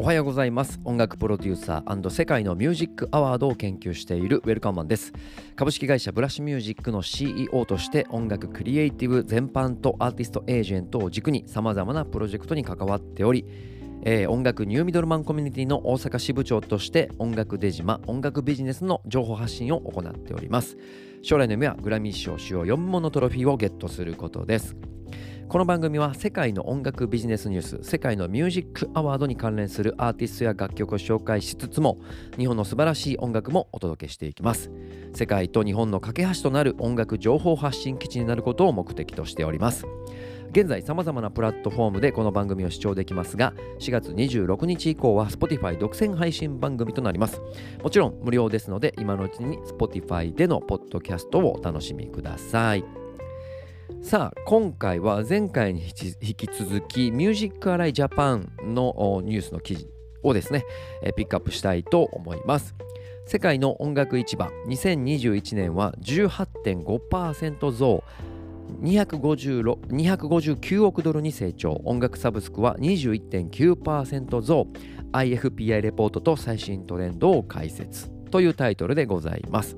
おはようございます。音楽プロデューサー世界のミュージックアワードを研究しているウェルカムマンです。株式会社ブラシミュージックの CEO として音楽クリエイティブ全般とアーティストエージェントを軸にさまざまなプロジェクトに関わっておりえー、音楽ニューミドルマンコミュニティの大阪支部長として音楽出島音楽ビジネスの情報発信を行っております。将来の夢はグラミー賞主要4問のトロフィーをゲットすることです。この番組は世界の音楽ビジネスニュース世界のミュージックアワードに関連するアーティストや楽曲を紹介しつつも日本の素晴らしい音楽もお届けしていきます。世界と日本の架け橋となる音楽情報発信基地になることを目的としております。現在さまざまなプラットフォームでこの番組を視聴できますが4月26日以降は Spotify 独占配信番組となります。もちろん無料ですので今のうちに Spotify でのポッドキャストをお楽しみください。さあ今回は前回に引き続きミュージックアライジャパンのニュースの記事をですねピックアップしたいと思います。世界の音楽市場2021年は18.5%増。259億ドルに成長。音楽サブスクは21.9%増。IFPI レポートと最新トレンドを解説というタイトルでございます。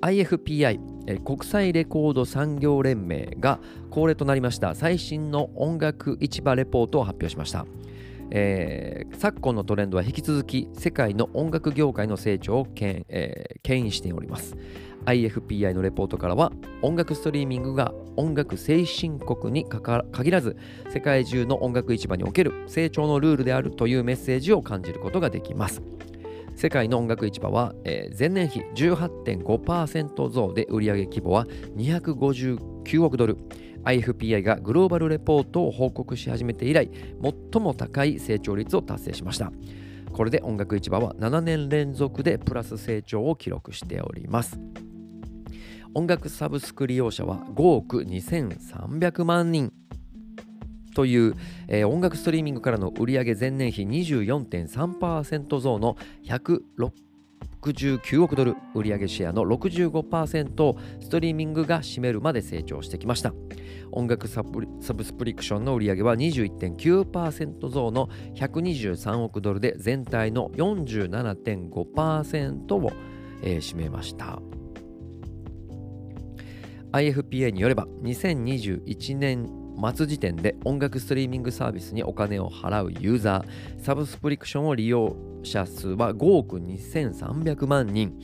IFPI 国際レコード産業連盟が恒例となりました最新の音楽市場レポートを発表しました、えー、昨今のトレンドは引き続き世界の音楽業界の成長を牽,、えー、牽引しております。IFPI のレポートからは音楽ストリーミングが音楽先進国に限らず世界中の音楽市場における成長のルールであるというメッセージを感じることができます。世界の音楽市場は、えー、前年比18.5%増で売上規模は259億ドル。IFPI がグローバルレポートを報告し始めて以来最も高い成長率を達成しました。これで音楽市場は7年連続でプラス成長を記録しております。音楽サブスク利用者は5億2300万人。という、えー、音楽ストリーミングからの売上前年比24.3%増の169億ドル売上シェアの65%をストリーミングが占めるまで成長してきました。音楽サブスプリクションの売上は21.9%増の123億ドルで全体の47.5%を、えー、占めました。IFPA によれば2021年末時点で音楽ストリーミングサービスにお金を払うユーザー、サブスプリクションを利用者数は5億2300万人、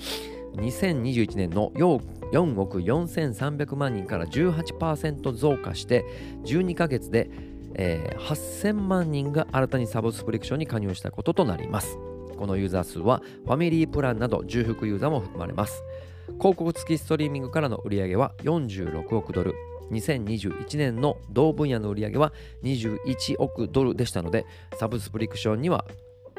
2021年の4億4300万人から18%増加して12ヶ月で、えー、8000万人が新たにサブスプリクションに加入したこととなります。このユーザー数はファミリープランなど重複ユーザーも含まれます。広告付きストリーミングからの売り上げは46億ドル、2021年の同分野の売り上げは21億ドルでしたのでサブスプリクションには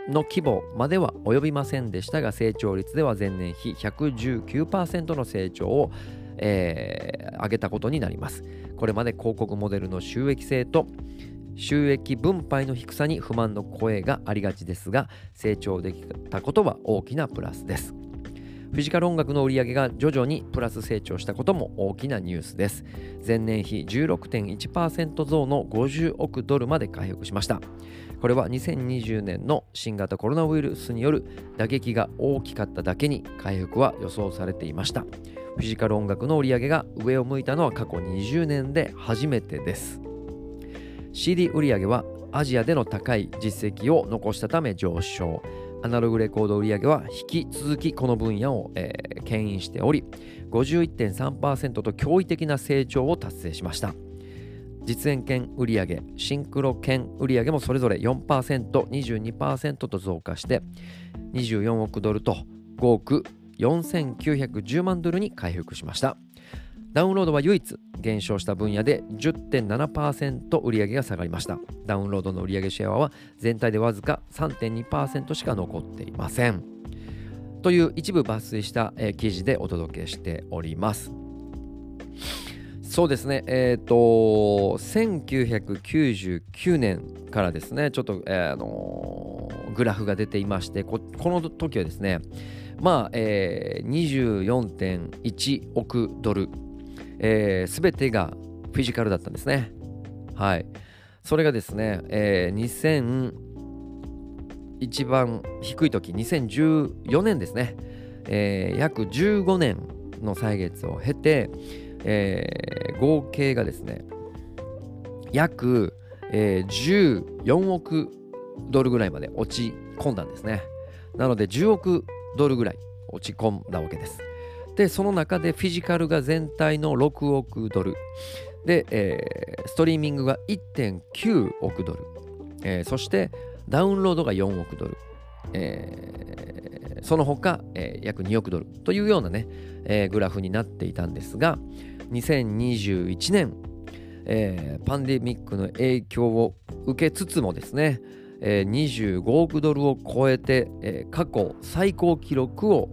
の規模までは及びませんでしたが成長率では前年比119%の成長を、えー、上げたことになります。これまで広告モデルの収益性と収益分配の低さに不満の声がありがちですが成長できたことは大きなプラスです。フィジカル音楽の売り上げが徐々にプラス成長したことも大きなニュースです。前年比16.1%増の50億ドルまで回復しました。これは2020年の新型コロナウイルスによる打撃が大きかっただけに回復は予想されていました。フィジカル音楽の売り上げが上を向いたのは過去20年で初めてです。CD 売り上げはアジアでの高い実績を残したため上昇。アナログレコード売上は引き続きこの分野を、えー、牽引しており51.3%と驚異的な成長を達成しました。実演券売上シンクロ券売上もそれぞれ 4%22% と増加して24億ドルと5億4910万ドルに回復しました。ダウンロードは唯一減少した分野で10.7%売上が下がりました。ダウンロードの売上シェアは全体でわずか3.2%しか残っていません。という一部抜粋した、え記事でお届けしております。そうですね、えっ、ー、と、1999年からですね、ちょっと、えー、あのー、グラフが出ていましてこ、この時はですね、まあ、えー、24.1億ドルえー、全てがフィジカルだったんですね。はい。それがですね、えー、一番低い時2014年ですね、えー、約15年の歳月を経て、えー、合計がですね約、えー、14億ドルぐらいまで落ち込んだんですねなので10億ドルぐらい落ち込んだわけですでその中でフィジカルが全体の6億ドル。で、えー、ストリーミングが1.9億ドル、えー、そしてダウンロードが4億ドル、えー、その他、え、約2億ドル。というようなね、え、グラフになっていたんですが2021年、え、パンデミックの影響を受けつつもですね、えー、25億ドルを超えて、え、過去最高記録を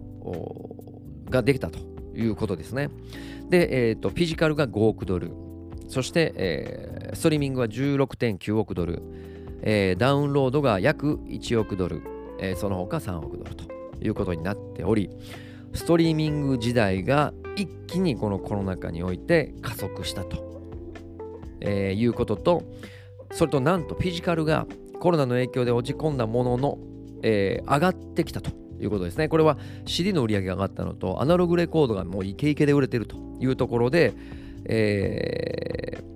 ができたということですね。で、えーと、フィジカルが5億ドル、そして、えー、ストリーミングは16.9億ドル、えー、ダウンロードが約1億ドル、えー、その他3億ドルということになっており、ストリーミング時代が一気にこのコロナ禍において加速したと、えー、いうことと、それとなんとフィジカルがコロナの影響で落ち込んだものの、えー、上がってきたと。いうことですね。これは CD の売り上げが上がったのと、アナログレコードがもうイケイケで売れてるというところで、えー、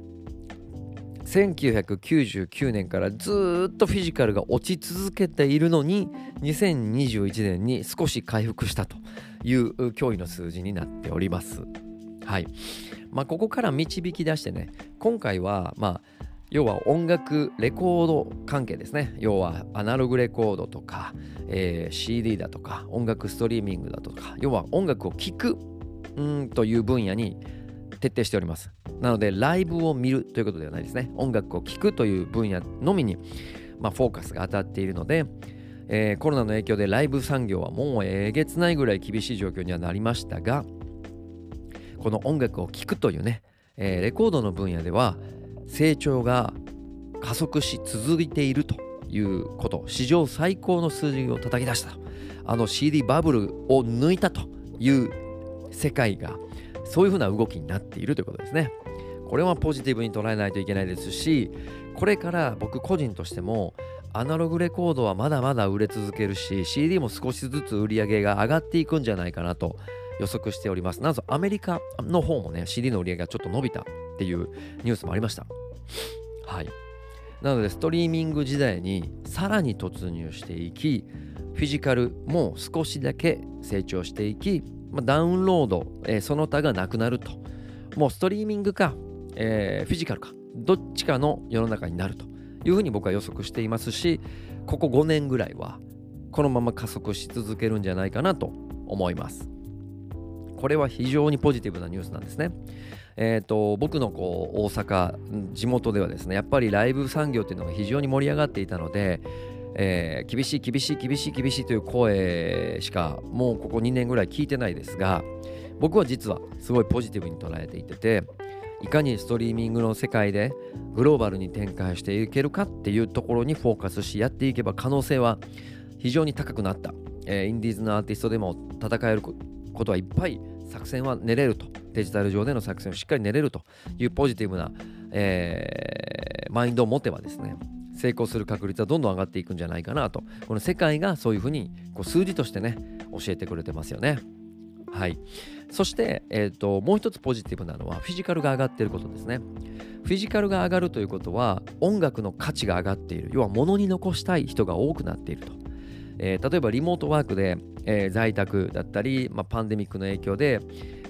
1999年からずっとフィジカルが落ち続けているのに2021年に少し回復したという驚異の数字になっております。はい。まあ、ここから導き出してね、今回は、まあ、要は音楽レコード関係ですね。要はアナログレコードとか、えー、CD だとか音楽ストリーミングだとか要は音楽を聴くんという分野に徹底しております。なのでライブを見るということではないですね。音楽を聴くという分野のみに、まあ、フォーカスが当たっているので、えー、コロナの影響でライブ産業はもうえげつないぐらい厳しい状況にはなりましたがこの音楽を聴くというね、えー、レコードの分野では成長が加速し続いているということ。史上最高の数字を叩き出した。あの CD バブルを抜いたという世界がそういうふうな動きになっているということですね。これはポジティブに捉えないといけないですしこれから僕個人としてもアナログレコードはまだまだ売れ続けるし CD も少しずつ売り上げが上がっていくんじゃないかなと予測しておりますなんとアメリカの方もね CD の売り上げがちょっと伸びたっていうニュースもありました。はい。なので、ストリーミング時代にさらに突入していき、フィジカルも少しだけ成長していき、まあ、ダウンロード、えー、その他がなくなると。もうストリーミングか、えー、フィジカルか、どっちかの世の中になるというふうに僕は予測していますし、ここ5年ぐらいはこのまま加速し続けるんじゃないかなと思います。これは非常にポジティブなニュースなんですね。えーと、僕のこう大阪地元ではですねやっぱりライブ産業っていうのが非常に盛り上がっていたので、えー、厳しい厳しい厳しい厳しいという声しかもうここ2年ぐらい聞いてないですが僕は実はすごいポジティブに捉えていてていかにストリーミングの世界でグローバルに展開していけるかっていうところにフォーカスしやっていけば可能性は非常に高くなった、えー、インディーズのアーティストでも戦えることはいっぱい作戦は練れると。デジタル上での作戦をしっかり練れるというポジティブな、えー、マインドを持てばですね成功する確率はどんどん上がっていくんじゃないかなと。この世界がそういうふうにこう数字としてね教えてくれてますよね。はい。そして、えーと、もう一つポジティブなのはフィジカルが上がっていることですね。フィジカルが上がるということは音楽の価値が上がっている。要は物に残したい人が多くなっていると。えー、例えばリモートワークで、えー、在宅だったり、まあ、パンデミックの影響で、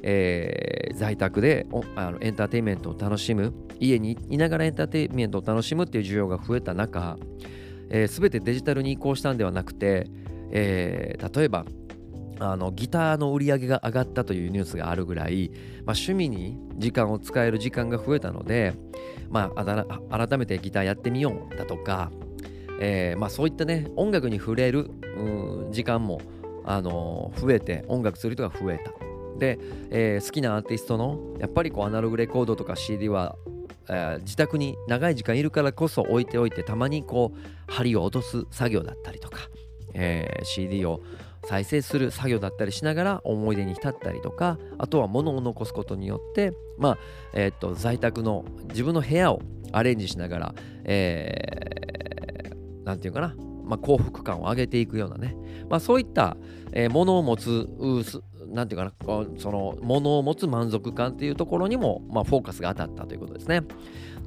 えー、在宅であのエンターテインメントを楽しむ家にいながらエンターテインメントを楽しむっていう需要が増えた中、えー、全てデジタルに移行したんではなくて、えー、例えばあのギターの売り上げが上がったというニュースがあるぐらい、まあ、趣味に時間を使える時間が増えたので、まあ、改めてギターやってみようだとか、えーまあ、そういったね音楽に触れる時間も、あのー、増えて音楽する人が増えた。で、えー、好きなアーティストのやっぱりこうアナログレコードとか CD は、えー、自宅に長い時間いるからこそ置いておいてたまにこう針を落とす作業だったりとか、えー、CD を再生する作業だったりしながら思い出に浸ったりとかあとは物を残すことによってまあえっ、と在宅の自分の部屋をアレンジしながら、えー、なんていうかな。まあ、幸福感を上げていくようなね、まあ、そういった、えー、ものを持つなんていうかな。そのものを持つ満足感っていうところにも、まあ、フォーカスが当たったということですね。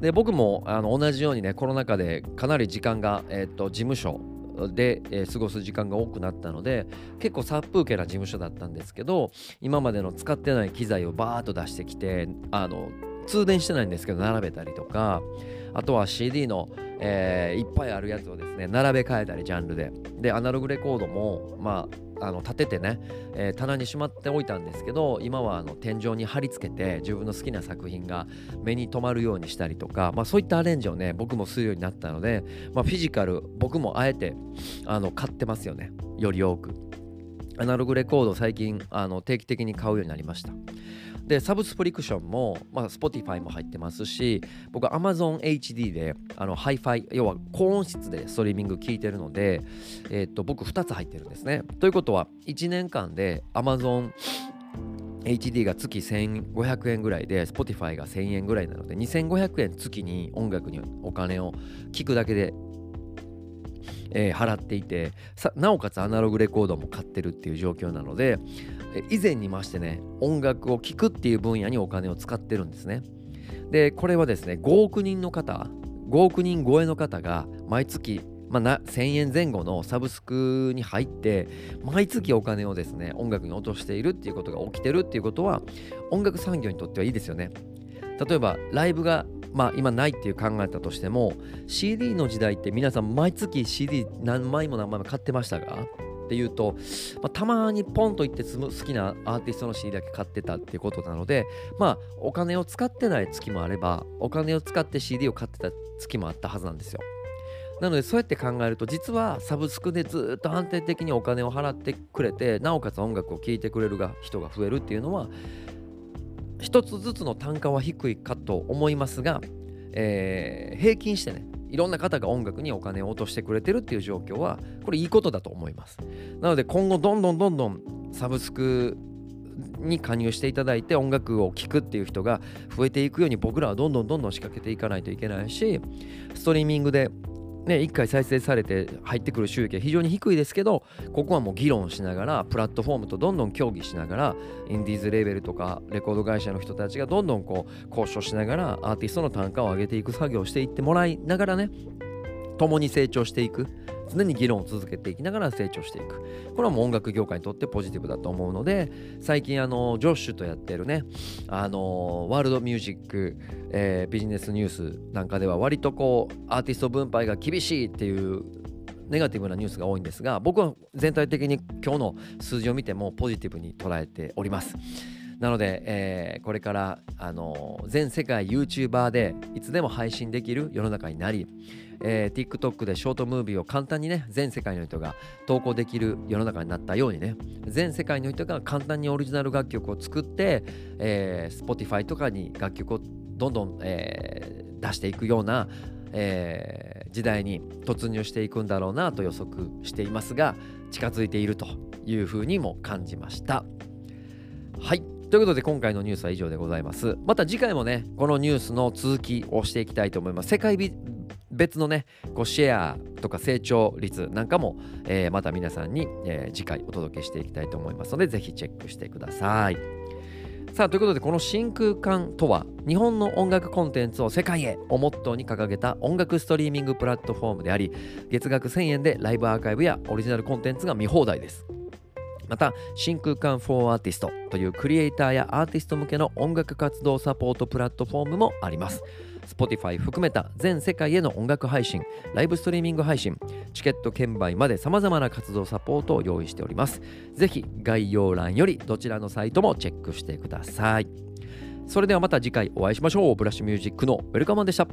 で僕もあの同じようにねコロナ禍でかなり時間が、えー、っと事務所で、えー、過ごす時間が多くなったので結構殺風景な事務所だったんですけど今までの使ってない機材をバーッと出してきてあの通電してないんですけど並べたりとかあとは CD の、えー、いっぱいあるやつをですね並べ替えたりジャンルで。でアナログレコードもまああの立ててね、えー、棚にしまっておいたんですけど今はあの天井に貼り付けて自分の好きな作品が目に留まるようにしたりとか、まあ、そういったアレンジをね僕もするようになったので、まあ、フィジカル僕もあえてあの買ってますよね。より多く。アナログレコード最近あの定期的に買うようになりました。でサブスクリプションも、まあ、Spotify も入ってますし僕は Amazon HD であのハイファイ要は高音質でストリーミング聞いてるので、えー、っと僕2つ入ってるんですね。ということは1年間で Amazon HD が月1500円ぐらいで Spotify が1000円ぐらいなので2500円月に音楽にお金を聞くだけでえー、払っていてなおかつアナログレコードも買ってるっていう状況なので以前にましてね音楽を聴くっていう分野にお金を使ってるんですね。でこれはですね5億人の方5億人超えの方が毎月まあ、1000円前後のサブスクに入って毎月お金をですね音楽に落としているっていうことが起きてるっていうことは音楽産業にとってはいいですよね。例えばライブがまあ今ないっていう考えたとしても CD の時代って皆さん毎月 CD 何枚も何枚も買ってましたがっていうと、まあ、たまにポンと言って好きなアーティストの CD だけ買ってたっていうことなのでまあお金を使ってない月もあればお金を使って CD を買ってた月もあったはずなんですよ。なのでそうやって考えると実はサブスクでずっと安定的にお金を払ってくれてなおかつ音楽を聴いてくれる人が増えるっていうのは一つずつの単価は低いかと思いますが、えー、平均してねいろんな方が音楽にお金を落としてくれてるっていう状況はこれいいことだと思います。なので今後どんどんどんどんサブスクに加入していただいて音楽を聴くっていう人が増えていくように僕らはどんどんどんどん仕掛けていかないといけないしストリーミングでね、1回再生されて入ってくる収益は非常に低いですけどここはもう議論しながらプラットフォームとどんどん協議しながらインディーズレーベルとかレコード会社の人たちがどんどんこう交渉しながらアーティストの単価を上げていく作業をしていってもらいながらね共に成長していく。常に議論を続けていきながら成長していくこれはもう音楽業界にとってポジティブだと思うので最近あのジョッシュとやってるねあのワールドミュージック、えー、ビジネスニュースなんかでは割とこうアーティスト分配が厳しいっていうネガティブなニュースが多いんですが僕は全体的に今日の数字を見てもポジティブに捉えております。なので、えー、これから、あのー、全世界 YouTuber でいつでも配信できる世の中になり、えー、TikTok でショートムービーを簡単にね全世界の人が投稿できる世の中になったようにね全世界の人が簡単にオリジナル楽曲を作って、えー、Spotify とかに楽曲をどんどん、えー、出していくような、えー、時代に突入していくんだろうなと予測していますが近づいているというふうにも感じました。はい。ということで今回のニュースは以上でございますまた次回もねこのニュースの続きをしていきたいと思います世界別のねこうシェアとか成長率なんかも、えー、また皆さんに、えー、次回お届けしていきたいと思いますのでぜひチェックしてください。さあということでこの真空管とは日本の音楽コンテンツを世界へをモットーに掲げた音楽ストリーミングプラットフォームであり月額1000円でライブアーカイブやオリジナルコンテンツが見放題です。また真空管 for Artist というクリエイターやアーティスト向けの音楽活動サポートプラットフォームもあります。Spotify 含めた全世界への音楽配信、ライブストリーミング配信、チケット券売まで様々な活動サポートを用意しております。ぜひ概要欄よりどちらのサイトもチェックしてください。それではまた次回お会いしましょう。ブラッシュミュージックのウェルカマンでした。